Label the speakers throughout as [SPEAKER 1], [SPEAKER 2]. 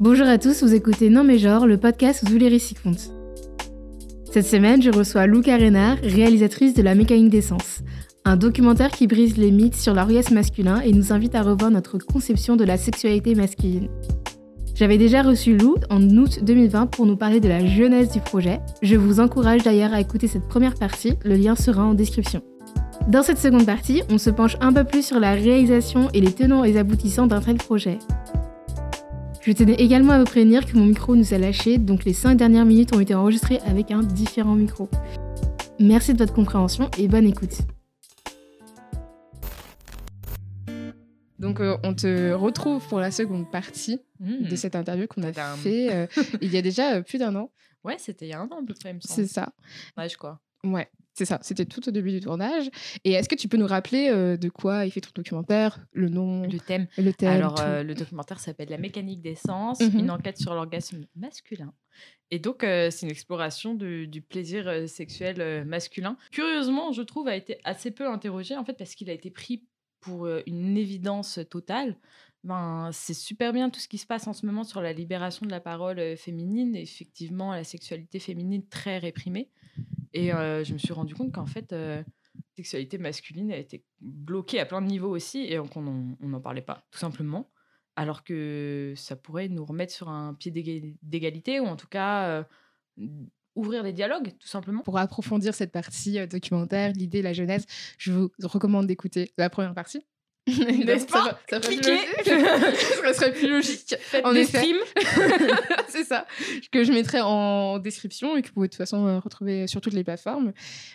[SPEAKER 1] Bonjour à tous, vous écoutez Non mais genre, le podcast où tous les. Cette semaine, je reçois Luca Renard, réalisatrice de La mécanique des sens, un documentaire qui brise les mythes sur l'orgasme masculin et nous invite à revoir notre conception de la sexualité masculine. J'avais déjà reçu Lou en août 2020 pour nous parler de la jeunesse du projet. Je vous encourage d'ailleurs à écouter cette première partie, le lien sera en description. Dans cette seconde partie, on se penche un peu plus sur la réalisation et les tenants et aboutissants d'un tel projet. Je tenais également à vous prévenir que mon micro nous a lâché, donc les 5 dernières minutes ont été enregistrées avec un différent micro. Merci de votre compréhension et bonne écoute.
[SPEAKER 2] Donc, euh, on te retrouve pour la seconde partie
[SPEAKER 3] Mmh.
[SPEAKER 2] de cette interview qu'on a
[SPEAKER 3] Madame.
[SPEAKER 2] fait euh, il y a déjà euh, plus d'un an.
[SPEAKER 3] Ouais, c'était il y a un an à peu près, il me
[SPEAKER 2] C'est ça.
[SPEAKER 3] Âge, quoi.
[SPEAKER 2] Ouais, c'est ça. C'était tout au début du tournage. Et est-ce que tu peux nous rappeler euh, de quoi il fait ton documentaire, le nom,
[SPEAKER 3] Le thème.
[SPEAKER 2] le thème
[SPEAKER 3] Alors, euh, le documentaire s'appelle La mécanique des sens,
[SPEAKER 2] Mhm.
[SPEAKER 3] une enquête sur l'orgasme masculin. Et donc, euh, c'est une exploration de- du plaisir sexuel masculin. Curieusement, je trouve, a été assez peu interrogé, en fait, parce qu'il a été pris pour une évidence totale. Ben, c'est super bien tout ce qui se passe en ce moment sur la libération de la parole féminine, effectivement, la sexualité féminine très réprimée. Et euh, je me suis rendu compte qu'en fait, euh, la sexualité masculine a été bloquée à plein de niveaux aussi, et donc on n'en parlait pas, tout simplement. Alors que ça pourrait nous remettre sur un pied d'éga- d'égalité, ou en tout cas euh, ouvrir des dialogues, tout simplement.
[SPEAKER 2] Pour approfondir cette partie euh, documentaire, l'idée, la jeunesse, je vous recommande d'écouter la première partie.
[SPEAKER 3] N'est-ce
[SPEAKER 2] Ça
[SPEAKER 3] pas
[SPEAKER 2] ça
[SPEAKER 3] Cliquez.
[SPEAKER 2] Ça serait plus logique.
[SPEAKER 3] Faites
[SPEAKER 2] En
[SPEAKER 3] des streams.
[SPEAKER 2] c'est ça. Que je mettrai en description et que vous pouvez de toute façon euh, retrouver sur toutes les plateformes.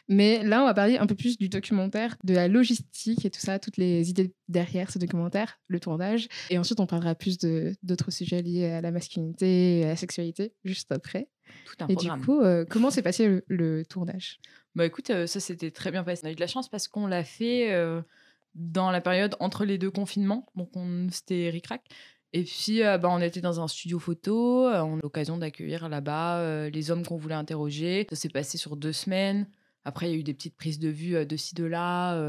[SPEAKER 2] Mais là, on va parler un peu plus du documentaire, de la logistique et tout ça, toutes les idées derrière ce documentaire, le tournage. Et ensuite, on parlera plus d'autres sujets liés à la masculinité et à la sexualité juste après.
[SPEAKER 3] Tout un
[SPEAKER 2] et
[SPEAKER 3] programme.
[SPEAKER 2] du coup, euh, comment s'est passé le, le tournage?
[SPEAKER 3] Bah écoute, euh, ça s'était très bien passé. On a eu de la chance parce qu'on l'a fait euh, dans la période entre les deux confinements. Donc on c'était ric-rac. Et puis euh, bah, on était dans un studio photo. euh, on a l'occasion d'accueillir là-bas euh, les hommes qu'on voulait interroger. Ça s'est passé sur deux semaines. Après, il y a eu des petites prises de vue euh, de ci, de là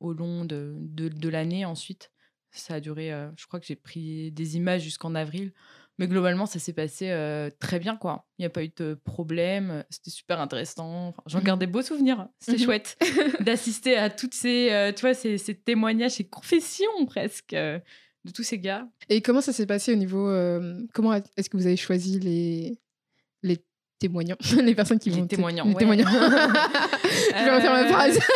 [SPEAKER 3] au long de, de, l'année ensuite. Ça a duré, je crois que j'ai pris des images jusqu'en avril. Mais globalement, ça s'est passé euh, très bien, quoi. Il n'y a pas eu de problème. C'était super intéressant. Enfin, J'en
[SPEAKER 2] Mhm.
[SPEAKER 3] garde des beaux souvenirs. C'était
[SPEAKER 2] Mhm.
[SPEAKER 3] chouette d'assister à toutes ces, euh, tu vois, ces, ces témoignages, ces confessions presque euh, de tous ces gars.
[SPEAKER 2] Et comment ça s'est passé au niveau. euh, comment est-ce que vous avez choisi les témoignants Les personnes qui
[SPEAKER 3] Les
[SPEAKER 2] vont. té-
[SPEAKER 3] témoignants,
[SPEAKER 2] Les
[SPEAKER 3] ouais.
[SPEAKER 2] témoignants. Je vais refaire ma
[SPEAKER 3] Euh,
[SPEAKER 2] phrase.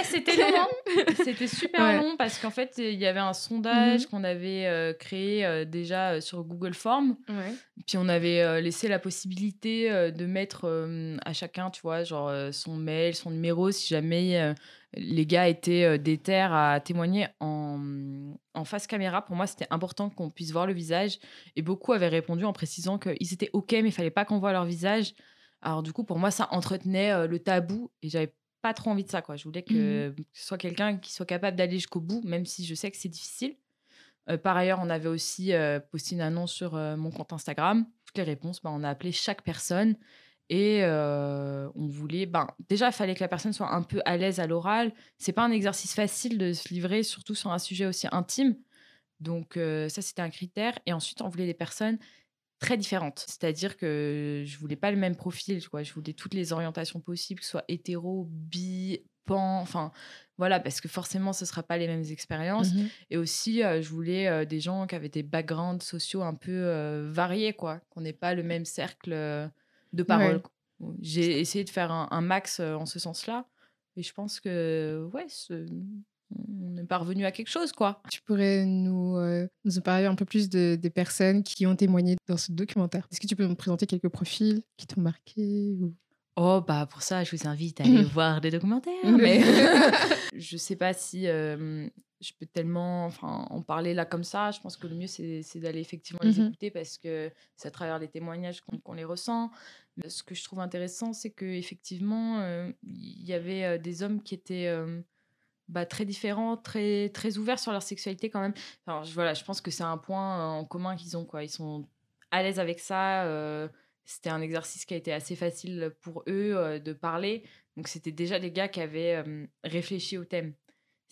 [SPEAKER 3] Eh, c'était long, hein. C'était super
[SPEAKER 2] Ouais.
[SPEAKER 3] long parce qu'en fait, il y avait un sondage
[SPEAKER 2] Mhm.
[SPEAKER 3] qu'on avait euh, créé euh, déjà sur Google Form.
[SPEAKER 2] Ouais.
[SPEAKER 3] Puis on avait euh, laissé la possibilité de mettre à chacun, tu vois, genre son mail, son numéro, si jamais les gars étaient euh, déter à témoigner en, en face caméra. Pour moi, c'était important qu'on puisse voir le visage. Et beaucoup avaient répondu en précisant qu'ils étaient OK, mais il fallait pas qu'on voit leur visage. Alors du coup, pour moi, ça entretenait euh, le tabou et j'avais pas trop envie de ça. Quoi. Je voulais que, que ce soit quelqu'un qui soit capable d'aller jusqu'au bout, même si je sais que c'est difficile. Euh, par ailleurs, on avait aussi euh, posté une annonce sur euh, mon compte Instagram. Toutes les réponses, bah, on a appelé chaque personne et euh, on voulait. Ben, déjà, il fallait que la personne soit un peu à l'aise à l'oral. C'est pas un exercice facile de se livrer, surtout sur un sujet aussi intime. Donc, euh, ça, c'était un critère. Et ensuite, on voulait des personnes très différentes. C'est-à-dire que je voulais pas le même profil. Quoi. Je voulais toutes les orientations possibles, que ce soit hétéro, bi, pan, enfin voilà, parce que forcément, ce ne sera pas les mêmes expériences.
[SPEAKER 2] Mhm.
[SPEAKER 3] Et aussi, euh, je voulais euh, des gens qui avaient des backgrounds sociaux un peu euh, variés, quoi. Qu'on n'ait pas le même cercle de parole. J'ai essayé de faire un, un max euh, en ce sens-là. Et je pense que, ouais, ce- on est parvenu à quelque chose, quoi.
[SPEAKER 2] Tu pourrais nous, euh, nous en parler un peu plus de, des personnes qui ont témoigné dans ce documentaire. Est-ce que tu peux me présenter quelques profils qui t'ont marqué ou...
[SPEAKER 3] Oh, bah pour ça, je vous invite à aller voir des documentaires. Mais je sais pas si euh, je peux tellement enfin, en parler là comme ça. Je pense que le mieux, c'est d'aller effectivement les
[SPEAKER 2] Mhm.
[SPEAKER 3] écouter parce que c'est à travers les témoignages qu'on les ressent. Mais Ce que je trouve intéressant, c'est qu'effectivement, il y avait euh, des hommes qui étaient euh, bah, très différents, très, très ouverts sur leur sexualité quand même. Enfin, je, voilà, je pense que c'est un point euh, en commun qu'ils ont. Quoi. Ils sont à l'aise avec ça. euh, c'était un exercice qui a été assez facile pour eux euh, de parler. Donc, c'était déjà des gars qui avaient euh, réfléchi au thème.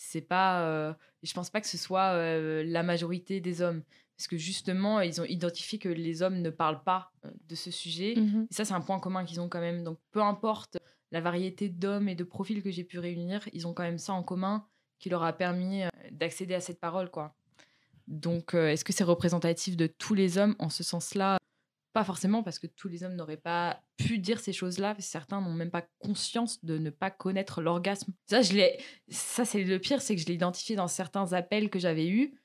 [SPEAKER 3] C'est pas. euh, je pense pas que ce soit euh, la majorité des hommes. Parce que justement, ils ont identifié que les hommes ne parlent pas euh, de ce sujet.
[SPEAKER 2] Mhm.
[SPEAKER 3] Et ça, c'est un point commun qu'ils ont quand même. Donc, peu importe la variété d'hommes et de profils que j'ai pu réunir, ils ont quand même ça en commun qui leur a permis d'accéder à cette parole, quoi. Donc, est-ce que c'est représentatif de tous les hommes en ce sens-là Pas forcément, parce que tous les hommes n'auraient pas pu dire ces choses-là. Certains n'ont même pas conscience de ne pas connaître l'orgasme. Ça, je l'ai. Ça, c'est le pire, c'est que je l'ai identifié dans certains appels que j'avais eus,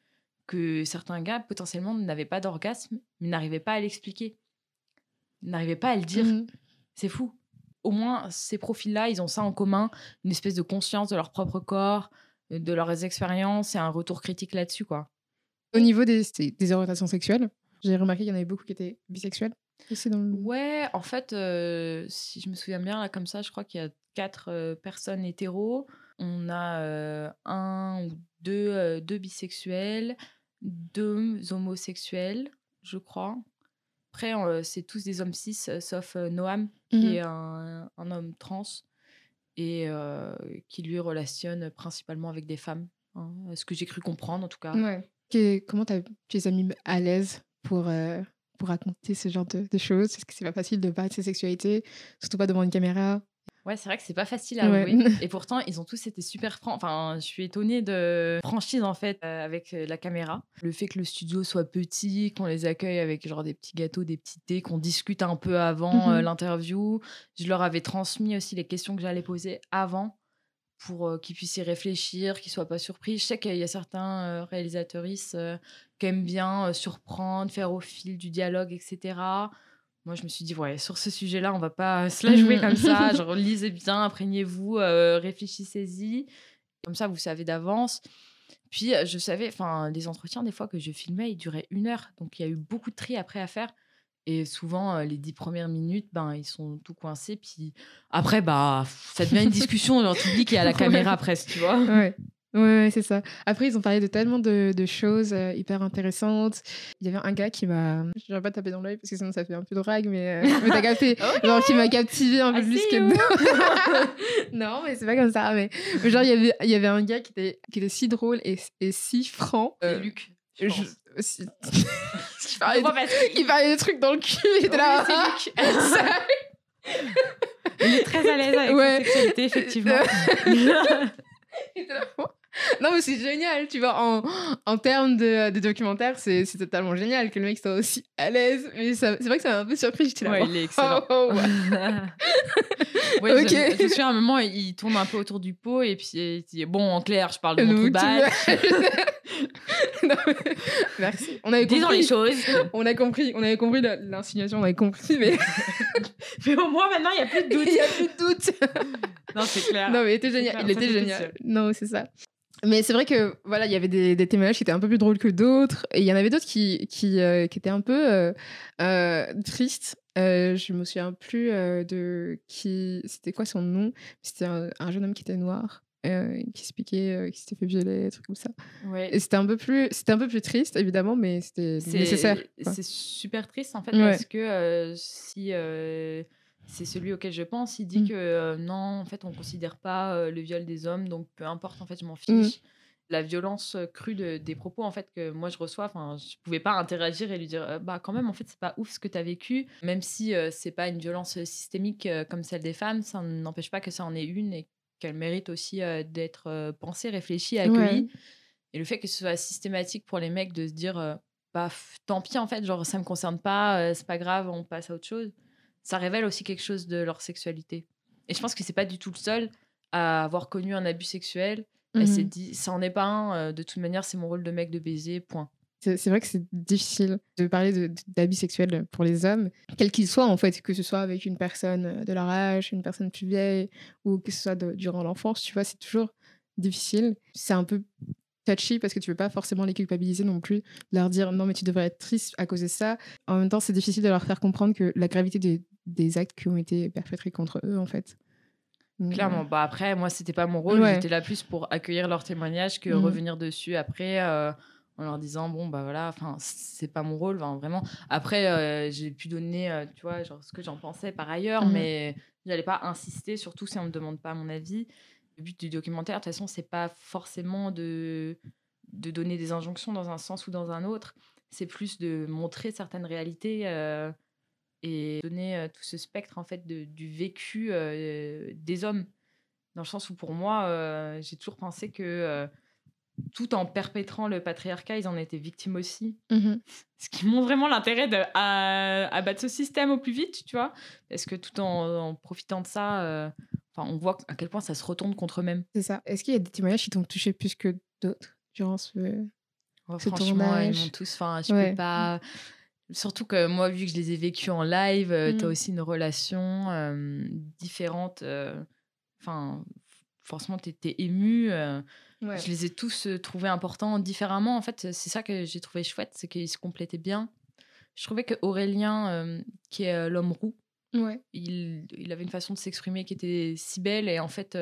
[SPEAKER 3] que certains gars potentiellement n'avaient pas d'orgasme, mais n'arrivaient pas à l'expliquer, n'arrivaient pas à le dire.
[SPEAKER 2] Mhm.
[SPEAKER 3] C'est fou. Au moins, ces profils-là, ils ont ça en commun, une espèce de conscience de leur propre corps, de leurs expériences et un retour critique là-dessus, quoi.
[SPEAKER 2] Au niveau des- des orientations sexuelles, j'ai remarqué qu'il y en avait beaucoup qui étaient bisexuels. aussi dans le...
[SPEAKER 3] Ouais, en fait, euh, si je me souviens bien, là, comme ça, je crois qu'il y a quatre euh, personnes hétéros. On a euh, un ou deux, deux bisexuels, deux homosexuels, je crois. Après, c'est tous des hommes cis, sauf Noam, qui
[SPEAKER 2] Mhm.
[SPEAKER 3] est un, un homme trans et qui lui relationne principalement avec des femmes. hein, ce que j'ai cru comprendre, en tout cas.
[SPEAKER 2] Ouais. Comment t'as- tu les as mis à l'aise pour, euh, pour raconter ce genre de, de choses Est-ce que c'est pas facile de parler de ses sexualités, surtout pas devant une caméra
[SPEAKER 3] Ouais, c'est vrai que c'est pas facile à
[SPEAKER 2] Ouais.
[SPEAKER 3] avouer. Et pourtant, ils ont tous été super francs. Enfin, je suis étonnée de franchise en fait euh, avec euh, la caméra. Le fait que le studio soit petit, qu'on les accueille avec genre des petits gâteaux, des petits thés, qu'on discute un peu avant euh,
[SPEAKER 2] Mhm.
[SPEAKER 3] l'interview. Je leur avais transmis aussi les questions que j'allais poser avant pour euh, qu'ils puissent y réfléchir, qu'ils soient pas surpris. Je sais qu'il y a certains euh, réalisateuristes euh, qui aiment bien euh, surprendre, faire au fil du dialogue, etc. Moi, je me suis dit, ouais, sur ce sujet-là, on va pas se la jouer
[SPEAKER 2] Mhm.
[SPEAKER 3] comme ça. Genre, lisez bien, imprégnez-vous, euh, réfléchissez-y. Comme ça, vous savez d'avance. Puis, euh, je savais, enfin, les entretiens, des fois que je filmais, ils duraient une heure. Donc, il y a eu beaucoup de tri après à faire. Et souvent, les dix premières minutes, ben, ils sont tout coincés. Puis après, bah, ça devient une discussion. Tu dis qu'il y a la
[SPEAKER 2] Ouais.
[SPEAKER 3] caméra presque, tu vois.
[SPEAKER 2] Ouais. Ouais, ouais, c'est ça. Après, ils ont parlé de tellement de, de choses euh, hyper intéressantes. Il y avait un gars qui m'a. Je ne vais pas taper dans l'œil parce que sinon ça fait un peu de drague, mais, euh, mais t'as capté. Genre qui m'a captivé un peu
[SPEAKER 3] I
[SPEAKER 2] plus que.
[SPEAKER 3] you.
[SPEAKER 2] non, mais c'est pas comme ça. Mais, genre, il y avait, il y avait un gars qui était, qui était si drôle et, et si franc. Euh,
[SPEAKER 3] Luc. je
[SPEAKER 2] je-
[SPEAKER 3] pense.
[SPEAKER 2] aussi- il, parlait de,
[SPEAKER 3] parce que-
[SPEAKER 2] il parlait des trucs dans le cul. Il était là.
[SPEAKER 3] Oui, c'est Luc. Il est très à l'aise avec
[SPEAKER 2] Ouais.
[SPEAKER 3] sa sexualité, effectivement.
[SPEAKER 2] Non, mais c'est génial, tu vois. En, en termes de, de documentaire, c'est totalement génial que le mec soit aussi à l'aise. Mais c'est vrai que ça m'a un peu surpris. J'étais là.
[SPEAKER 3] Ouais, il est excellent.
[SPEAKER 2] oh, oh, ouais.
[SPEAKER 3] Ouais,
[SPEAKER 2] Ok.
[SPEAKER 3] je, je me souviens, à un moment, il tourne un peu autour du pot et puis il dit Bon, en clair, je parle de mon trou
[SPEAKER 2] Merci. On avait
[SPEAKER 3] Disons
[SPEAKER 2] compris.
[SPEAKER 3] les choses.
[SPEAKER 2] On a compris. On avait compris l'insinuation. On avait compris, mais
[SPEAKER 3] Mais au moins, maintenant, il n'y a plus de
[SPEAKER 2] il
[SPEAKER 3] doute.
[SPEAKER 2] n'y a plus de doute.
[SPEAKER 3] Non, c'est clair.
[SPEAKER 2] Non, mais il était génial. Il était génial. Non, c'est ça. Mais c'est vrai que voilà, il y avait des, des témoignages qui étaient un peu plus drôles que d'autres, et il y en avait d'autres qui qui, euh, qui étaient un peu euh, euh, tristes. Je me souviens plus de qui, c'était quoi son nom. C'était un, un jeune homme qui était noir, euh, qui expliquait euh, qu'il s'était fait violer, des trucs comme ça.
[SPEAKER 3] Ouais.
[SPEAKER 2] Et c'était un peu plus, c'était un peu plus triste évidemment, mais c'était
[SPEAKER 3] C'est-
[SPEAKER 2] nécessaire.
[SPEAKER 3] C'est super triste en fait
[SPEAKER 2] Ouais.
[SPEAKER 3] parce que euh, si euh, c'est celui auquel je pense, il dit
[SPEAKER 2] Mm.
[SPEAKER 3] que non, en fait, on considère pas le viol des hommes, donc peu importe, en fait, je m'en
[SPEAKER 2] Mm.
[SPEAKER 3] fiche. La violence crue de- des propos en fait que moi je reçois, enfin, je pouvais pas interagir et lui dire bah quand même en fait c'est pas ouf ce que tu as vécu, même si c'est pas une violence systémique comme celle des femmes, ça n'empêche pas que ça en est une et qu'elle mérite aussi euh, d'être euh, pensée, réfléchie, accueillie. Et le fait que ce soit systématique pour les mecs de se dire, euh, bah, tant pis en fait, genre ça me concerne pas, c'est pas grave, on passe à autre chose, ça révèle aussi quelque chose de leur sexualité. Et je pense que c'est pas du tout le seul à avoir connu un abus sexuel. Elle s'est
[SPEAKER 2] Mhm.
[SPEAKER 3] dit, ça en est pas un, de toute manière, c'est mon rôle de mec de baiser, point.
[SPEAKER 2] C'est vrai que c'est difficile de parler d'abus sexuels pour les hommes, quels qu'ils soient en fait, que ce soit avec une personne de leur âge, une personne plus vieille, ou que ce soit de- durant l'enfance, tu vois, c'est toujours difficile. C'est un peu touchy parce que tu veux pas forcément les culpabiliser non plus, leur dire non mais tu devrais être triste à cause de ça. En même temps, c'est difficile de leur faire comprendre que la gravité des, des actes qui ont été perpétrés contre eux en fait.
[SPEAKER 3] Clairement. Bah après, moi, c'était pas mon rôle.
[SPEAKER 2] Ouais.
[SPEAKER 3] J'étais là plus pour accueillir leurs témoignages que
[SPEAKER 2] Mhm.
[SPEAKER 3] revenir dessus après euh, en leur disant bon bah voilà, enfin c'est pas mon rôle, enfin, vraiment. Après, euh, j'ai pu donner, euh, tu vois, genre ce que j'en pensais par ailleurs,
[SPEAKER 2] Mhm.
[SPEAKER 3] mais j'allais pas insister, surtout si on me demande pas mon avis. Le but du documentaire, de toute façon, c'est pas forcément de, de donner des injonctions dans un sens ou dans un autre. C'est plus de montrer certaines réalités euh, et donner tout ce spectre en fait de, du vécu des hommes. Dans le sens où pour moi, j'ai toujours pensé que tout en perpétrant le patriarcat, ils en étaient victimes aussi.
[SPEAKER 2] Mhm.
[SPEAKER 3] Ce qui montre vraiment l'intérêt de à, à battre ce système au plus vite, tu vois. Parce que tout en, en profitant de ça, euh, enfin, on voit à quel point ça se retourne contre eux-mêmes.
[SPEAKER 2] C'est ça. Est-ce qu'il y a des témoignages qui t'ont touché plus que d'autres durant ce.
[SPEAKER 3] Ouais,
[SPEAKER 2] Ce
[SPEAKER 3] franchement, ils m'ont tous. Enfin, je
[SPEAKER 2] Ouais.
[SPEAKER 3] peux pas. Surtout que moi, vu que je les ai vécus en live, tu
[SPEAKER 2] Mm.
[SPEAKER 3] t'as aussi une relation euh, différente. euh, Enfin, forcément, t'es ému. euh,
[SPEAKER 2] Ouais.
[SPEAKER 3] Je les ai tous euh, trouvés importants différemment. En fait, c'est ça que j'ai trouvé chouette, c'est qu'ils se complétaient bien. Je trouvais que Aurélien, euh, qui est l'homme roux,
[SPEAKER 2] Ouais.
[SPEAKER 3] il, il avait une façon de s'exprimer qui était si belle et en fait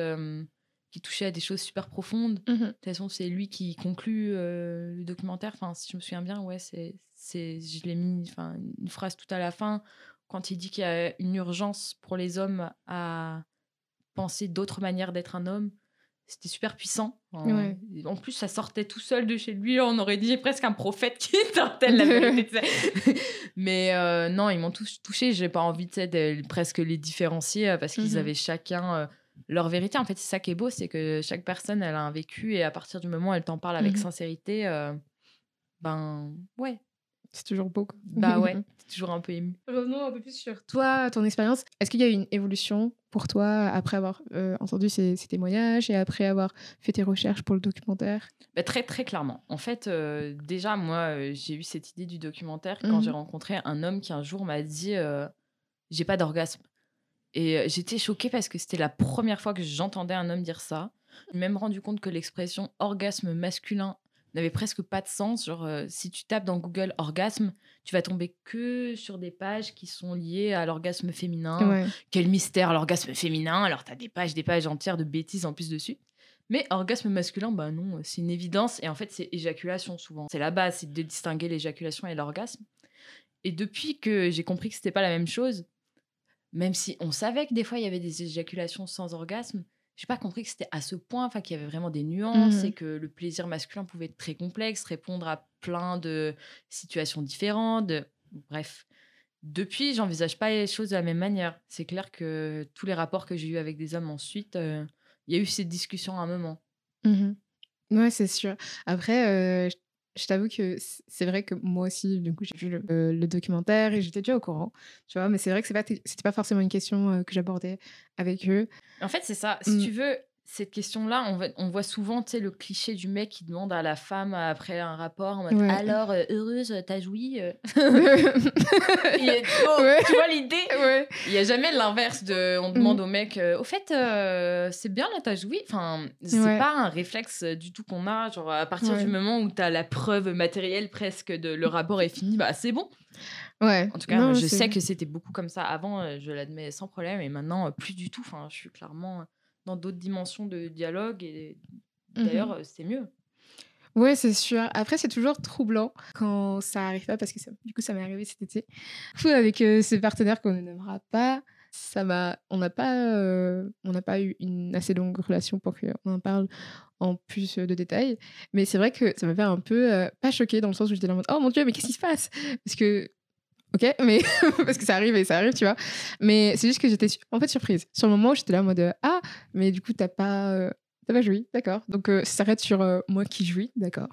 [SPEAKER 3] qui touchait à des choses super profondes.
[SPEAKER 2] Mhm.
[SPEAKER 3] De toute façon, c'est lui qui conclut le documentaire. Enfin, si je me souviens bien, ouais, c'est, c'est, je l'ai mis, enfin, une phrase tout à la fin quand il dit qu'il y a une urgence pour les hommes à penser d'autres manières d'être un homme. C'était super puissant. En,
[SPEAKER 2] Ouais.
[SPEAKER 3] en plus, ça sortait tout seul de chez lui. On aurait dit presque un prophète qui de la vérité. Mais euh, non, ils m'ont tous touché. J'ai pas envie de presque les différencier euh, parce qu'ils
[SPEAKER 2] Mhm.
[SPEAKER 3] avaient chacun euh, leur vérité. En fait, c'est ça qui est beau, c'est que chaque personne, elle a un vécu et à partir du moment où elle t'en parle avec
[SPEAKER 2] Mhm.
[SPEAKER 3] sincérité, euh, ben ouais,
[SPEAKER 2] C'est toujours beau. quoi.
[SPEAKER 3] bah ouais, t'es toujours un peu ému.
[SPEAKER 2] Revenons un peu plus sur toi, ton expérience. Est-ce qu'il y a eu une évolution pour toi après avoir euh, entendu ces, ces témoignages et après avoir fait tes recherches pour le documentaire?
[SPEAKER 3] Bah, très très clairement. En fait, euh, déjà moi, euh, j'ai eu cette idée du documentaire quand
[SPEAKER 2] Mhm.
[SPEAKER 3] j'ai rencontré un homme qui un jour m'a dit euh, j'ai pas d'orgasme. Et euh, j'étais choquée parce que c'était la première fois que j'entendais un homme dire ça. Je me suis même rendu compte que l'expression orgasme masculin n'avait presque pas de sens. Genre, euh, si tu tapes dans Google orgasme, tu vas tomber que sur des pages qui sont liées à l'orgasme féminin.
[SPEAKER 2] Ouais.
[SPEAKER 3] Quel mystère, l'orgasme féminin. Alors, tu as des pages, des pages entières de bêtises en plus dessus. Mais orgasme masculin, bah non, c'est une évidence. Et en fait, c'est éjaculation souvent. C'est la base, c'est de distinguer l'éjaculation et l'orgasme. Et depuis que j'ai compris que c'était pas la même chose, même si on savait que des fois il y avait des éjaculations sans orgasme, j'ai pas compris que c'était à ce point, enfin qu'il y avait vraiment des nuances
[SPEAKER 2] Mhm.
[SPEAKER 3] et que le plaisir masculin pouvait être très complexe, répondre à plein de situations différentes. de- Bref, depuis, j'envisage pas les choses de la même manière. C'est clair que tous les rapports que j'ai eus avec des hommes ensuite, euh, il y a eu cette discussion à un moment.
[SPEAKER 2] Mhm. Ouais, c'est sûr. Après, euh, je- t'avoue que c'est vrai que moi aussi, du coup, j'ai vu le, euh, le documentaire et j'étais déjà au courant, tu vois, mais c'est vrai que c'est pas, c'était pas forcément une question euh, que j'abordais avec eux.
[SPEAKER 3] En fait, c'est ça. Si
[SPEAKER 2] Mm.
[SPEAKER 3] tu veux, cette question-là, on, voit souvent le cliché du mec qui demande à la femme après un rapport en mode
[SPEAKER 2] Ouais.
[SPEAKER 3] Alors, euh, heureuse, t'as joui euh? Il est trop-
[SPEAKER 2] Ouais.
[SPEAKER 3] Tu vois l'idée? Il n'y a jamais l'inverse de. On
[SPEAKER 2] Mm.
[SPEAKER 3] demande au mec euh, Au fait, euh, c'est bien là, t'as joui? Enfin, c'est pas un réflexe euh, du tout qu'on a. Genre, à partir du moment où t'as la preuve matérielle presque de le rapport est fini, bah c'est bon.
[SPEAKER 2] Ouais.
[SPEAKER 3] En tout cas,
[SPEAKER 2] Non,
[SPEAKER 3] je sais que c'était beaucoup comme ça avant, euh, je l'admets sans problème, et maintenant, euh, plus du tout. Enfin, je suis clairement euh, dans d'autres dimensions de dialogue, et
[SPEAKER 2] Mhm.
[SPEAKER 3] d'ailleurs, euh, c'est mieux.
[SPEAKER 2] Ouais, c'est sûr. Après, c'est toujours troublant quand ça arrive pas, parce que ça- du coup, ça m'est arrivé cet été. Fou avec euh, ces partenaires qu'on ne nommera pas. Ça m'a, on n'a pas, euh, on n'a pas eu une assez longue relation pour qu'on en parle en plus de détails. Mais c'est vrai que ça m'a fait un peu euh, pas choqué dans le sens où j'étais là en mode oh mon dieu mais qu'est-ce qui se passe? Parce que ok mais parce que ça arrive et ça arrive tu vois. Mais c'est juste que j'étais en fait surprise. Sur le moment où j'étais là en mode ah mais du coup t'as pas euh, T'as pas joui, d'accord. Donc euh, ça s'arrête sur euh, moi qui jouis, d'accord.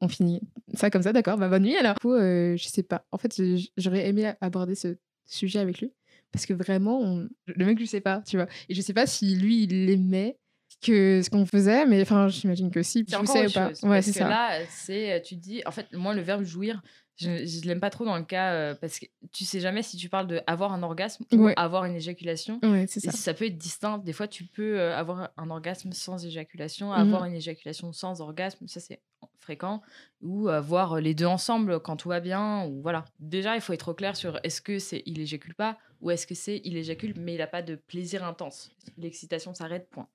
[SPEAKER 2] On finit ça comme ça, d'accord. Bah bonne nuit alors. Du coup, euh, je sais pas. En fait, j'aurais aimé aborder ce sujet avec lui parce que vraiment, on- le mec, je sais pas, tu vois. Et je sais pas si lui, il aimait que ce qu'on faisait, mais enfin, j'imagine que si.
[SPEAKER 3] Encore
[SPEAKER 2] sais ou pas.
[SPEAKER 3] chose.
[SPEAKER 2] Ouais, c'est ça.
[SPEAKER 3] là, c'est, euh, tu dis, en fait, moi, le verbe jouir, je, je l'aime pas trop dans le cas, euh, parce que tu sais jamais si tu parles de avoir un orgasme ou avoir une éjaculation.
[SPEAKER 2] Ouais, c'est
[SPEAKER 3] Et
[SPEAKER 2] ça.
[SPEAKER 3] ça peut être distinct. Des fois, tu peux euh, avoir un orgasme sans éjaculation,
[SPEAKER 2] Mhm.
[SPEAKER 3] avoir une éjaculation sans orgasme, ça c'est fréquent, ou avoir les deux ensemble quand tout va bien, ou voilà. Déjà, il faut être au clair sur est-ce que c'est il éjacule pas, ou est-ce que c'est il éjacule mais il a pas de plaisir intense. L'excitation s'arrête, point.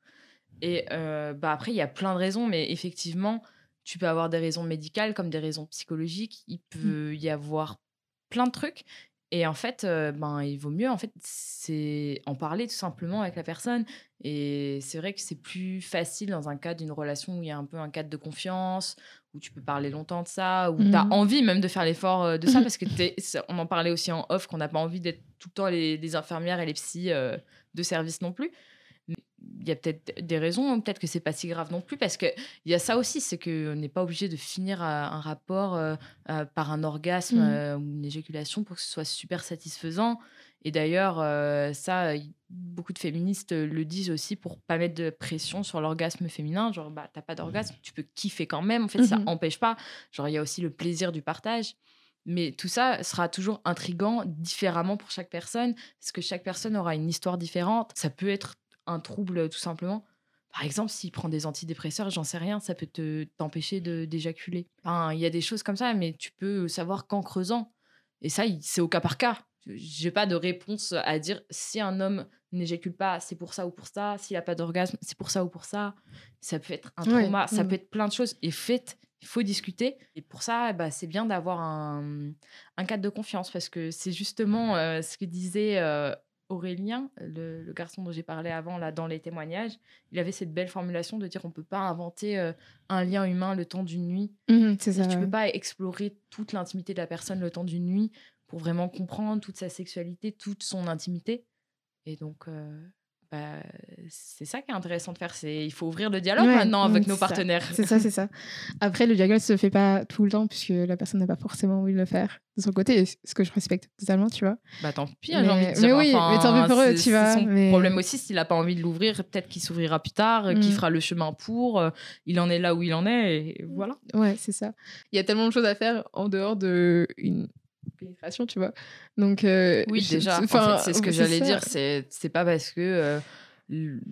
[SPEAKER 3] Et euh, bah après, il y a plein de raisons, mais effectivement, tu peux avoir des raisons médicales comme des raisons psychologiques. Il peut y avoir plein de trucs. Et en fait, euh, ben, il vaut mieux en fait, c'est en parler tout simplement avec la personne. Et c'est vrai que c'est plus facile dans un cadre d'une relation où il y a un peu un cadre de confiance, où tu peux parler longtemps de ça, où tu as envie même de faire l'effort de ça, parce que on en parlait aussi en off, qu'on n'a pas envie d'être tout le temps les, les infirmières et les psys euh, de service non plus. Il y a peut-être des raisons, peut-être que c'est pas si grave non plus, parce qu'il y a ça aussi, c'est qu'on n'est pas obligé de finir euh, un rapport euh, euh, par un orgasme euh, ou une éjaculation pour que ce soit super satisfaisant. Et d'ailleurs, ça, beaucoup de féministes le disent aussi pour pas mettre de pression sur l'orgasme féminin. Genre, bah, t'as pas d'orgasme, tu peux kiffer quand même. En fait, ça
[SPEAKER 2] Mhm.
[SPEAKER 3] empêche pas. Genre, il y a aussi le plaisir du partage. Mais tout ça sera toujours intrigant différemment pour chaque personne, parce que chaque personne aura une histoire différente. Ça peut être un trouble tout simplement. Par exemple, s'il prend des antidépresseurs, j'en sais rien, ça peut te t'empêcher de d'éjaculer. Enfin, il y a des choses comme ça, mais tu peux savoir qu'en creusant. Et ça, c'est au cas par cas. J'ai pas de réponse à dire si un homme n'éjacule pas, c'est pour ça ou pour ça. S'il a pas d'orgasme, c'est pour ça ou pour ça. Ça peut être un
[SPEAKER 2] Ouais,
[SPEAKER 3] trauma, ça
[SPEAKER 2] mm.
[SPEAKER 3] peut être plein de choses. Et fait, il faut discuter. Et pour ça, bah, c'est bien d'avoir un, un cadre de confiance parce que c'est justement euh, ce que disait euh, Aurélien, le, le garçon dont j'ai parlé avant, là, dans les témoignages. Il avait cette belle formulation de dire qu'on peut pas inventer euh, un lien humain le temps d'une nuit.
[SPEAKER 2] C'est ça.
[SPEAKER 3] Tu
[SPEAKER 2] ouais.
[SPEAKER 3] peux pas explorer toute l'intimité de la personne le temps d'une nuit pour vraiment comprendre toute sa sexualité, toute son intimité. Et donc, euh, bah, c'est ça qui est intéressant de faire. C'est il faut ouvrir le dialogue
[SPEAKER 2] Ouais,
[SPEAKER 3] maintenant avec
[SPEAKER 2] mm,
[SPEAKER 3] nos partenaires.
[SPEAKER 2] C'est ça, c'est ça. Après, le dialogue se fait pas tout le temps puisque la personne n'a pas forcément envie de le faire de son côté, ce que je respecte totalement, tu vois.
[SPEAKER 3] Bah tant pis, hein, j'ai envie de dire.
[SPEAKER 2] mais oui,
[SPEAKER 3] enfin,
[SPEAKER 2] mais tant pis pour eux, tu vois,
[SPEAKER 3] son
[SPEAKER 2] mais-
[SPEAKER 3] problème aussi, s'il a pas envie de l'ouvrir, peut-être qu'il s'ouvrira plus tard, qu'il
[SPEAKER 2] Mm.
[SPEAKER 3] fera le chemin pour. euh, il en est là où il en est, et voilà.
[SPEAKER 2] Ouais, c'est ça. Il y a tellement de choses à faire en dehors de une pénétration, tu vois. Donc, euh,
[SPEAKER 3] Oui,
[SPEAKER 2] je-
[SPEAKER 3] déjà.
[SPEAKER 2] enfin,
[SPEAKER 3] en fait, c'est ce que j'allais dire. C'est pas parce que euh,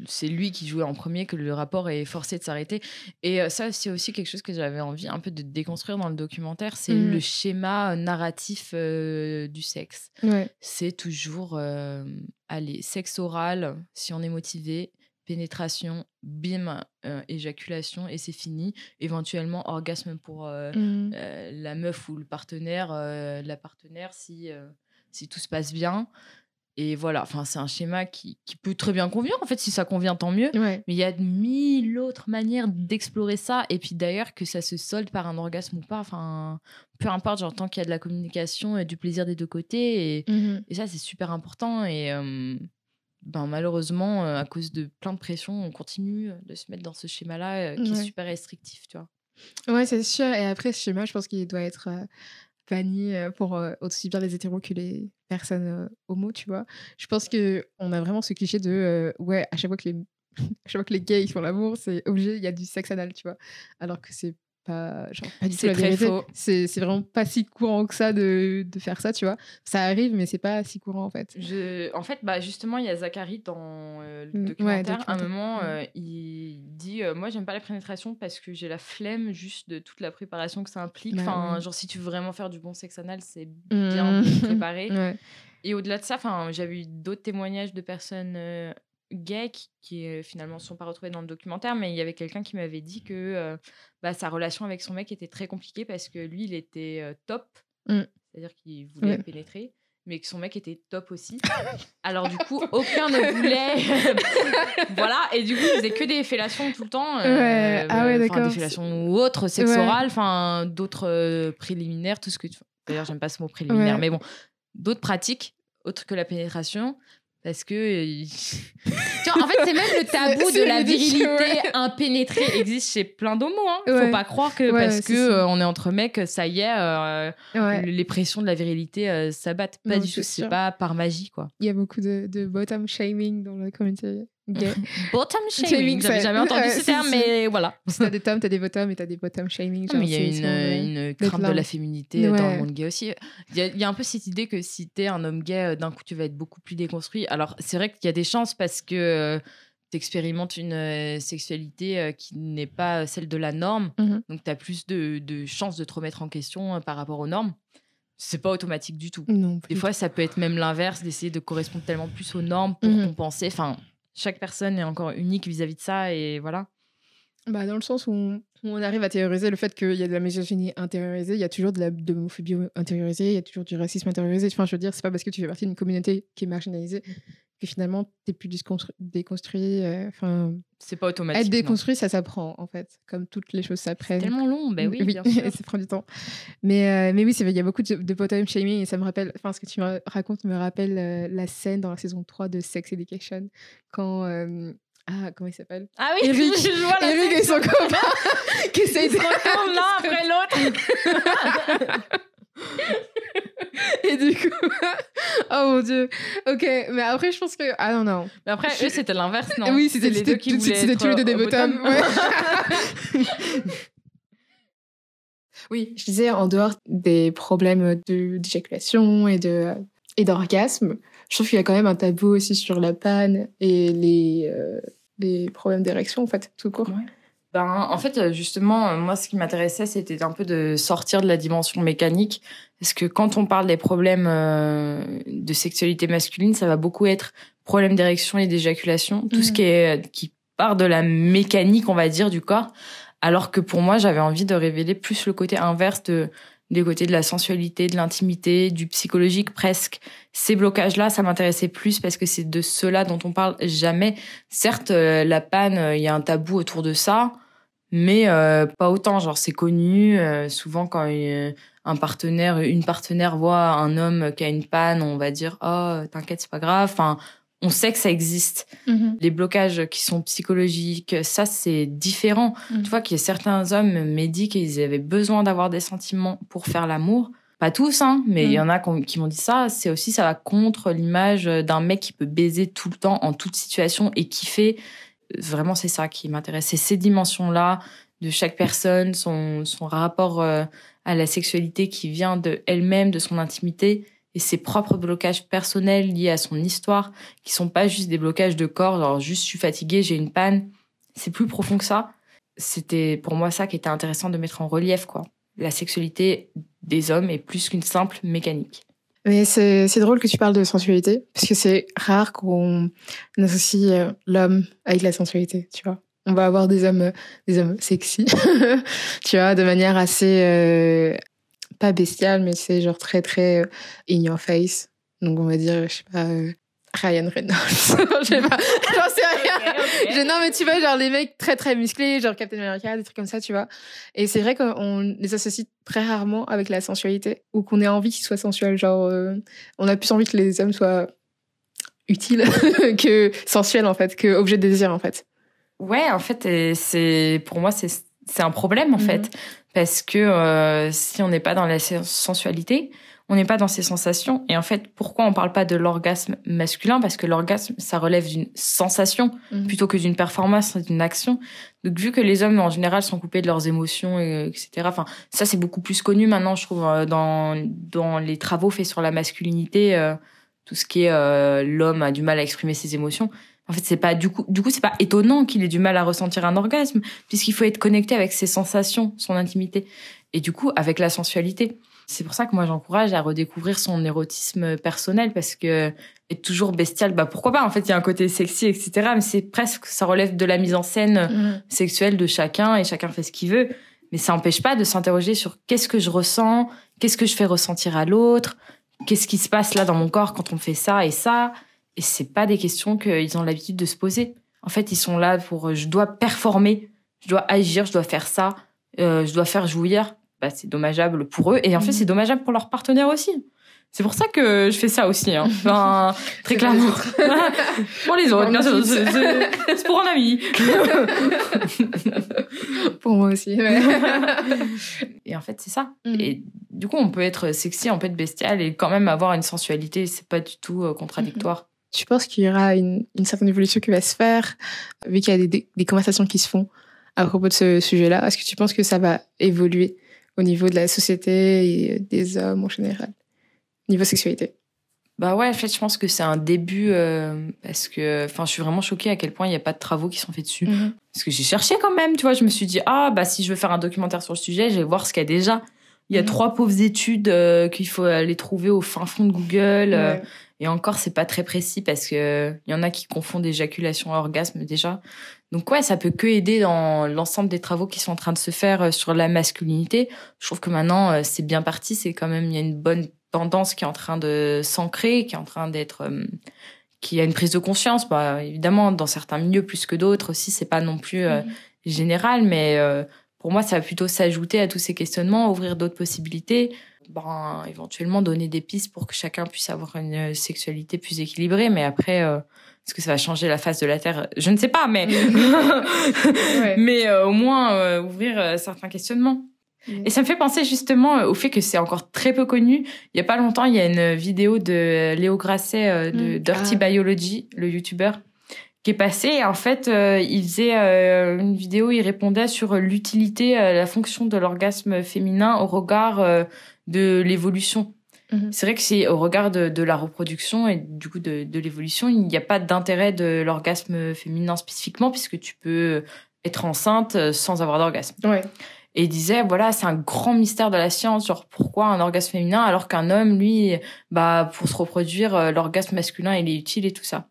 [SPEAKER 3] c'est lui qui jouait en premier que le rapport est forcé de s'arrêter. Et euh, ça, c'est aussi quelque chose que j'avais envie un peu de déconstruire dans le documentaire. C'est
[SPEAKER 2] Mhm.
[SPEAKER 3] le schéma narratif du sexe.
[SPEAKER 2] Ouais.
[SPEAKER 3] C'est toujours, allez, sexe oral, si on est motivé, pénétration, bim, euh, éjaculation, et c'est fini. Éventuellement, orgasme pour euh,
[SPEAKER 2] Mhm.
[SPEAKER 3] euh, la meuf ou le partenaire, la partenaire si, si tout se passe bien. Et voilà, enfin, c'est un schéma qui, qui peut très bien convenir. En fait, si ça convient, tant mieux.
[SPEAKER 2] Ouais.
[SPEAKER 3] Mais il y a mille autres manières d'explorer ça. Et puis d'ailleurs, que ça se solde par un orgasme ou pas, enfin, peu importe, genre, tant qu'il y a de la communication et du plaisir des deux côtés. Et,
[SPEAKER 2] Mhm.
[SPEAKER 3] et ça, c'est super important. Et ben, malheureusement, euh, à cause de plein de pression, on continue de se mettre dans ce schéma-là euh, qui
[SPEAKER 2] Ouais.
[SPEAKER 3] est super restrictif, tu vois.
[SPEAKER 2] Ouais, c'est sûr. Et après, ce schéma, je pense qu'il doit être euh, banni euh, pour euh, aussi bien les hétéros que les personnes euh, homo, tu vois. Je pense que on a vraiment ce cliché de euh, ouais, à chaque fois que les chaque fois que les gays ils font l'amour, c'est obligé, il y a du sexe anal, tu vois. Alors que c'est pas genre pas du tout
[SPEAKER 3] C'est
[SPEAKER 2] la
[SPEAKER 3] très
[SPEAKER 2] vérité.
[SPEAKER 3] faux.
[SPEAKER 2] C'est c'est vraiment pas si courant que ça de, de faire ça, tu vois. Ça arrive, mais c'est pas si courant en fait.
[SPEAKER 3] Je... En fait, bah, justement, il y a Zachary dans euh, le
[SPEAKER 2] Mm, ouais,
[SPEAKER 3] documentaire. À un moment,
[SPEAKER 2] Mm.
[SPEAKER 3] euh, il dit euh, Moi, j'aime pas la pénétration parce que j'ai la flemme juste de toute la préparation que ça implique.
[SPEAKER 2] Bah
[SPEAKER 3] enfin,
[SPEAKER 2] ouais.
[SPEAKER 3] genre, si tu veux vraiment faire du bon sexe anal, c'est
[SPEAKER 2] Mm.
[SPEAKER 3] bien préparé.
[SPEAKER 2] Ouais.
[SPEAKER 3] Et au-delà de ça, enfin, j'avais eu d'autres témoignages de personnes gays qui, qui, euh, finalement ne sont pas retrouvées dans le documentaire, mais il y avait quelqu'un qui m'avait dit que euh, bah, sa relation avec son mec était très compliquée parce que lui, il était euh, top,
[SPEAKER 2] Mm.
[SPEAKER 3] c'est-à-dire qu'il voulait pénétrer, mais que son mec était top aussi. Alors du coup, aucun ne voulait. voilà, et du coup, il faisait que des fellations tout le temps. euh,
[SPEAKER 2] Ouais, ah ouais, d'accord.
[SPEAKER 3] Des fellations ou autres, sexe
[SPEAKER 2] Ouais.
[SPEAKER 3] oral, enfin, d'autres préliminaires, tout ce que tu. D'ailleurs, j'aime pas ce mot préliminaire, mais bon, d'autres pratiques autres que la pénétration. Parce que. euh, tu vois, en fait, c'est même le tabou de la virilité
[SPEAKER 2] ouais.
[SPEAKER 3] impénétrée existe chez plein d'homos. Hein. Faut
[SPEAKER 2] Ouais.
[SPEAKER 3] pas croire que
[SPEAKER 2] Ouais,
[SPEAKER 3] parce que euh, on est entre mecs, ça y est, euh, les pressions de la virilité euh, s'abattent. Pas
[SPEAKER 2] Non,
[SPEAKER 3] du tout. C'est pas par magie, quoi.
[SPEAKER 2] Il y a beaucoup de, de bottom shaming dans la communauté gay.
[SPEAKER 3] Bottom
[SPEAKER 2] Shaming.
[SPEAKER 3] J'avais jamais entendu
[SPEAKER 2] ouais,
[SPEAKER 3] ce terme, mais voilà.
[SPEAKER 2] si t'as des toms, t'as des bottoms et t'as des bottom shaming. Genre,
[SPEAKER 3] il y a une,
[SPEAKER 2] euh,
[SPEAKER 3] une crainte de la féminité euh, dans le monde gay aussi. Il y, a, il y a un peu cette idée que si t'es un homme gay, euh, d'un coup, tu vas être beaucoup plus déconstruit. Alors, c'est vrai qu'il y a des chances parce que tu expérimentes une euh, sexualité euh, qui n'est pas celle de la norme.
[SPEAKER 2] Mhm.
[SPEAKER 3] Donc, tu as plus de, de chances de te remettre en question euh, par rapport aux normes. C'est pas automatique du tout.
[SPEAKER 2] Non,
[SPEAKER 3] Des fois, ça peut être même l'inverse, d'essayer de correspondre tellement plus aux normes pour
[SPEAKER 2] Mhm.
[SPEAKER 3] compenser. Enfin, chaque personne est encore unique vis-à-vis de ça et voilà.
[SPEAKER 2] Bah, dans le sens où on, arrive à théoriser le fait qu'il y a de la misogynie intériorisée, il y a toujours de la de l'homophobie intériorisée, il y a toujours du racisme intériorisé. Enfin, je veux dire, c'est pas parce que tu fais partie d'une communauté qui est marginalisée que finalement t'es plus déconstruit. euh, Enfin,
[SPEAKER 3] C'est pas automatique.
[SPEAKER 2] être
[SPEAKER 3] non.
[SPEAKER 2] déconstruit, ça s'apprend en fait, comme toutes les choses s'apprennent.
[SPEAKER 3] Tellement long, ben oui, bien sûr.
[SPEAKER 2] ça prend du temps. Mais, euh, mais oui, c'est vrai, il y a beaucoup de, de bottom shaming et ça me rappelle, enfin, ce que tu me racontes me rappelle euh, la scène dans la saison 3 de Sex Education quand. euh, ah, comment il s'appelle?
[SPEAKER 3] Ah oui,
[SPEAKER 2] Eric-
[SPEAKER 3] je vois la
[SPEAKER 2] Eric et son copain qui essayent de.
[SPEAKER 3] Se l'un après l'autre.
[SPEAKER 2] Et du coup. oh mon dieu. Ok, mais après, je pense que. Ah non, non.
[SPEAKER 3] Mais après, eux, c'était l'inverse, non?
[SPEAKER 2] Oui, c'était
[SPEAKER 3] les deux qui voulaient
[SPEAKER 2] c'était tous les deux des
[SPEAKER 3] au
[SPEAKER 2] bottoms.
[SPEAKER 3] bottom.
[SPEAKER 2] ouais. oui, je disais, en dehors des problèmes de- d'éjaculation et de et d'orgasme, je trouve qu'il y a quand même un tabou aussi sur la panne et les, euh, les problèmes d'érection, en fait, tout court.
[SPEAKER 3] Ben, en fait, justement, euh, moi, ce qui m'intéressait, c'était un peu de sortir de la dimension mécanique. Parce que quand on parle des problèmes euh, de sexualité masculine, ça va beaucoup être problème d'érection et d'éjaculation. Tout ce
[SPEAKER 2] Mhm.
[SPEAKER 3] qui est, qui part de la mécanique, on va dire, du corps. Alors que pour moi, j'avais envie de révéler plus le côté inverse de, des côtés de la sensualité, de l'intimité, du psychologique presque. Ces blocages-là, ça m'intéressait plus parce que c'est de cela dont on parle jamais. Certes, euh, la panne, euh, il y a un tabou autour de ça, mais euh, pas autant. Genre, c'est connu. euh, souvent, quand une- un partenaire, une partenaire voit un homme qui a une panne, on va dire oh t'inquiète, c'est pas grave. Enfin, on sait que ça existe. Les blocages qui sont psychologiques, ça c'est différent.
[SPEAKER 2] Mhm.
[SPEAKER 3] Tu vois qu'il y a certains hommes médits qu'ils avaient besoin d'avoir des sentiments pour faire l'amour. Pas tous, hein, mais il y en a qui m'ont dit ça. C'est aussi, ça va contre l'image d'un mec qui peut baiser tout le temps, en toute situation et kiffer. Vraiment, c'est ça qui m'intéresse. C'est ces dimensions-là de chaque personne, son, son rapport euh, à la sexualité qui vient de elle-même, de son intimité et ses propres blocages personnels liés à son histoire, qui sont pas juste des blocages de corps, genre juste je suis fatiguée, j'ai une panne. C'est plus profond que ça. C'était pour moi ça qui était intéressant de mettre en relief, quoi. La sexualité des hommes est plus qu'une simple mécanique.
[SPEAKER 2] Mais c'est c'est drôle que tu parles de sensualité, parce que c'est rare qu'on associe euh, l'homme avec la sensualité, tu vois. On va avoir des hommes, euh, des hommes sexy, tu vois, de manière assez, euh, pas bestiale, mais c'est genre très, très euh, in your face. Donc on va dire, je sais pas, Ryan Reynolds. je sais pas, j'en sais rien. Je- non, mais tu vois, genre les mecs très très musclés, genre Captain America, des trucs comme ça, tu vois. Et c'est vrai qu'on les associe très rarement avec la sensualité ou qu'on ait envie qu'ils soient sensuels. Genre, euh, on a plus envie que les hommes soient utiles que sensuels en fait, que objets de désir en fait.
[SPEAKER 3] Ouais, en fait, c'est pour moi c'est c'est un problème en
[SPEAKER 2] Mhm.
[SPEAKER 3] fait parce que euh, si on n'est pas dans la sen- sensualité, on n'est pas dans ses sensations et en fait, pourquoi on parle pas de l'orgasme masculin? Parce que l'orgasme ça relève d'une sensation
[SPEAKER 2] Mhm.
[SPEAKER 3] plutôt que d'une performance, d'une action. Donc vu que les hommes en général sont coupés de leurs émotions, et, etc. Enfin, ça c'est beaucoup plus connu maintenant, je trouve, euh, dans dans les travaux faits sur la masculinité, euh, tout ce qui est euh, l'homme a du mal à exprimer ses émotions. En fait, c'est pas du coup, du coup, c'est pas étonnant qu'il ait du mal à ressentir un orgasme, puisqu'il faut être connecté avec ses sensations, son intimité, et du coup avec la sensualité. C'est pour ça que moi j'encourage à redécouvrir son érotisme personnel, parce que être toujours bestial, bah pourquoi pas? En fait, il y a un côté sexy, etc. Mais c'est presque, ça relève de la mise en scène
[SPEAKER 2] Mhm.
[SPEAKER 3] sexuelle de chacun, et chacun fait ce qu'il veut. Mais ça n'empêche pas de s'interroger sur qu'est-ce que je ressens, qu'est-ce que je fais ressentir à l'autre, qu'est-ce qui se passe là dans mon corps quand on fait ça et ça. Et c'est pas des questions qu'ils ont l'habitude de se poser. En fait, ils sont là pour je dois performer, je dois agir, je dois faire ça, euh, je dois faire jouir. Bah, c'est dommageable pour eux et en fait
[SPEAKER 2] Mhm.
[SPEAKER 3] c'est dommageable pour leur partenaire aussi. C'est pour ça que je fais ça aussi. Hein. Enfin, très clairement.
[SPEAKER 2] autres.
[SPEAKER 3] pour les
[SPEAKER 2] C'est
[SPEAKER 3] autres, bien sûr. C'est pour un ami.
[SPEAKER 2] Pour moi aussi. ouais.
[SPEAKER 3] et en fait, c'est ça.
[SPEAKER 2] Mhm.
[SPEAKER 3] Et du coup, on peut être sexy, on peut être bestial et quand même avoir une sensualité. C'est pas du tout euh, contradictoire.
[SPEAKER 2] Tu penses qu'il y aura une, une certaine évolution qui va se faire, vu qu'il y a des, des, des conversations qui se font à propos de ce sujet-là Est-ce que tu penses que ça va évoluer? Au niveau de la société et des hommes en général Niveau sexualité
[SPEAKER 3] Bah ouais, en fait, je pense que c'est un début euh, parce que, enfin, je suis vraiment choquée à quel point il n'y a pas de travaux qui sont faits dessus. Parce que j'ai cherché quand même, tu vois, je me suis dit, ah, bah si je veux faire un documentaire sur le sujet, je vais voir ce qu'il y a déjà. Il y a
[SPEAKER 2] Mhm.
[SPEAKER 3] trois pauvres études euh, qu'il faut aller trouver au fin fond de Google. euh. Et encore, c'est pas très précis parce que il y en a qui confondent éjaculation et orgasme déjà. Donc ouais, ça peut que aider dans l'ensemble des travaux qui sont en train de se faire euh, sur la masculinité. Je trouve que maintenant euh, c'est bien parti, c'est quand même il y a une bonne tendance qui est en train de s'ancrer, qui est en train d'être euh, qui a une prise de conscience. Bah, évidemment, dans certains milieux plus que d'autres aussi, c'est pas non plus euh, général, mais euh, pour moi, ça va plutôt s'ajouter à tous ces questionnements, ouvrir d'autres possibilités, ben, éventuellement donner des pistes pour que chacun puisse avoir une sexualité plus équilibrée. Mais après, euh, est-ce que ça va changer la face de la Terre? Je ne sais pas, mais,
[SPEAKER 2] Ouais.
[SPEAKER 3] mais euh, au moins euh, ouvrir euh, certains questionnements. Et ça me fait penser justement euh, au fait que c'est encore très peu connu. Il y a pas longtemps, il y a une vidéo de Léo Grasset euh, de
[SPEAKER 2] Mm.
[SPEAKER 3] Dirty
[SPEAKER 2] Ah.
[SPEAKER 3] Biology, le youtubeur, qui est passé. Et en fait, euh, il faisait euh, une vidéo, il répondait sur l'utilité, euh, la fonction de l'orgasme féminin au regard euh, de l'évolution.
[SPEAKER 2] Mhm.
[SPEAKER 3] C'est vrai que c'est au regard de, de la reproduction et du coup de, de l'évolution, il n'y a pas d'intérêt de l'orgasme féminin spécifiquement puisque tu peux être enceinte euh, sans avoir d'orgasme.
[SPEAKER 2] Ouais.
[SPEAKER 3] Et il disait, voilà, c'est un grand mystère de la science, genre pourquoi un orgasme féminin alors qu'un homme, lui, bah, pour se reproduire, euh, l'orgasme masculin, il est utile et tout ça.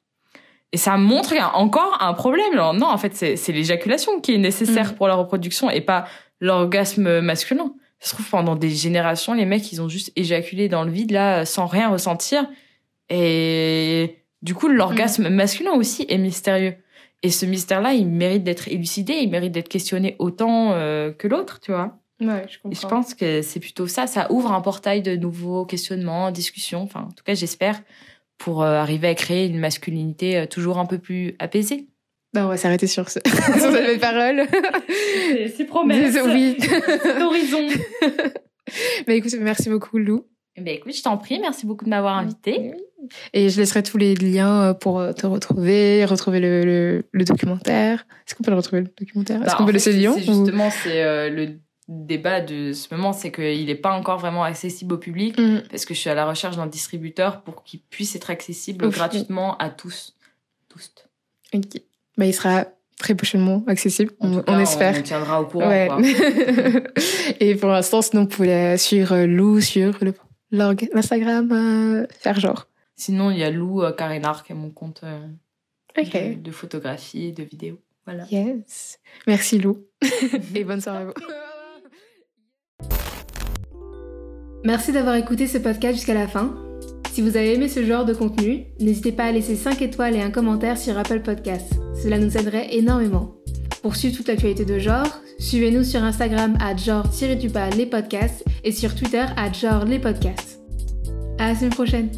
[SPEAKER 3] Et ça montre qu'il y a encore un problème. Genre, non, en fait, c'est l'éjaculation qui est nécessaire
[SPEAKER 2] Mhm.
[SPEAKER 3] pour la reproduction et pas l'orgasme masculin. Ça se trouve, pendant des générations, les mecs, ils ont juste éjaculé dans le vide, là, sans rien ressentir. Et du coup, l'orgasme masculin aussi est mystérieux. Et ce mystère-là, il mérite d'être élucidé, il mérite d'être questionné autant euh, que l'autre, tu vois.
[SPEAKER 2] Ouais, je
[SPEAKER 3] Et
[SPEAKER 2] comprends.
[SPEAKER 3] je pense que c'est plutôt ça, ça ouvre un portail de nouveaux questionnements, discussions, enfin, en tout cas, j'espère, pour euh, arriver à créer une masculinité euh, toujours un peu plus apaisée.
[SPEAKER 2] Non, on va s'arrêter sur, ce... sur cette belle parole.
[SPEAKER 3] C'est
[SPEAKER 2] oui.
[SPEAKER 3] d'horizon.
[SPEAKER 2] Mais écoute, merci beaucoup, Lou.
[SPEAKER 3] Eh ben, écoute, je t'en prie, merci beaucoup de m'avoir invité.
[SPEAKER 2] Et je laisserai tous les liens euh, pour te retrouver, retrouver le, le, le documentaire. Est-ce qu'on peut le retrouver, le documentaire? Est-ce
[SPEAKER 3] Bah,
[SPEAKER 2] qu'on peut le
[SPEAKER 3] fait,
[SPEAKER 2] saisir
[SPEAKER 3] c'est Justement, c'est euh, le débat de ce moment, c'est qu'il n'est pas encore vraiment accessible au public.
[SPEAKER 2] Mhm.
[SPEAKER 3] parce que je suis à la recherche d'un distributeur pour qu'il puisse être accessible gratuitement à tous. tous.
[SPEAKER 2] Ok. Bah, il sera très prochainement accessible,
[SPEAKER 3] En
[SPEAKER 2] on,
[SPEAKER 3] tout cas,
[SPEAKER 2] on espère.
[SPEAKER 3] On tiendra au courant.
[SPEAKER 2] Ouais.
[SPEAKER 3] quoi.
[SPEAKER 2] Et pour l'instant, sinon, vous pouvez suivre euh, Lou sur le- l'org- l'Instagram, euh, faire genre.
[SPEAKER 3] Sinon, il y a Lou euh, qui est mon compte euh, de, de photographie et de vidéo. Voilà.
[SPEAKER 2] Yes. Merci Lou. Et bonne soirée à vous.
[SPEAKER 1] Merci d'avoir écouté ce podcast jusqu'à la fin. Si vous avez aimé ce genre de contenu, n'hésitez pas à laisser 5 étoiles et un commentaire sur Apple Podcasts. Cela nous aiderait énormément. Pour suivre toute l'actualité de genre, suivez-nous sur Instagram à genre-les podcasts et sur Twitter à genre les podcasts. À la semaine prochaine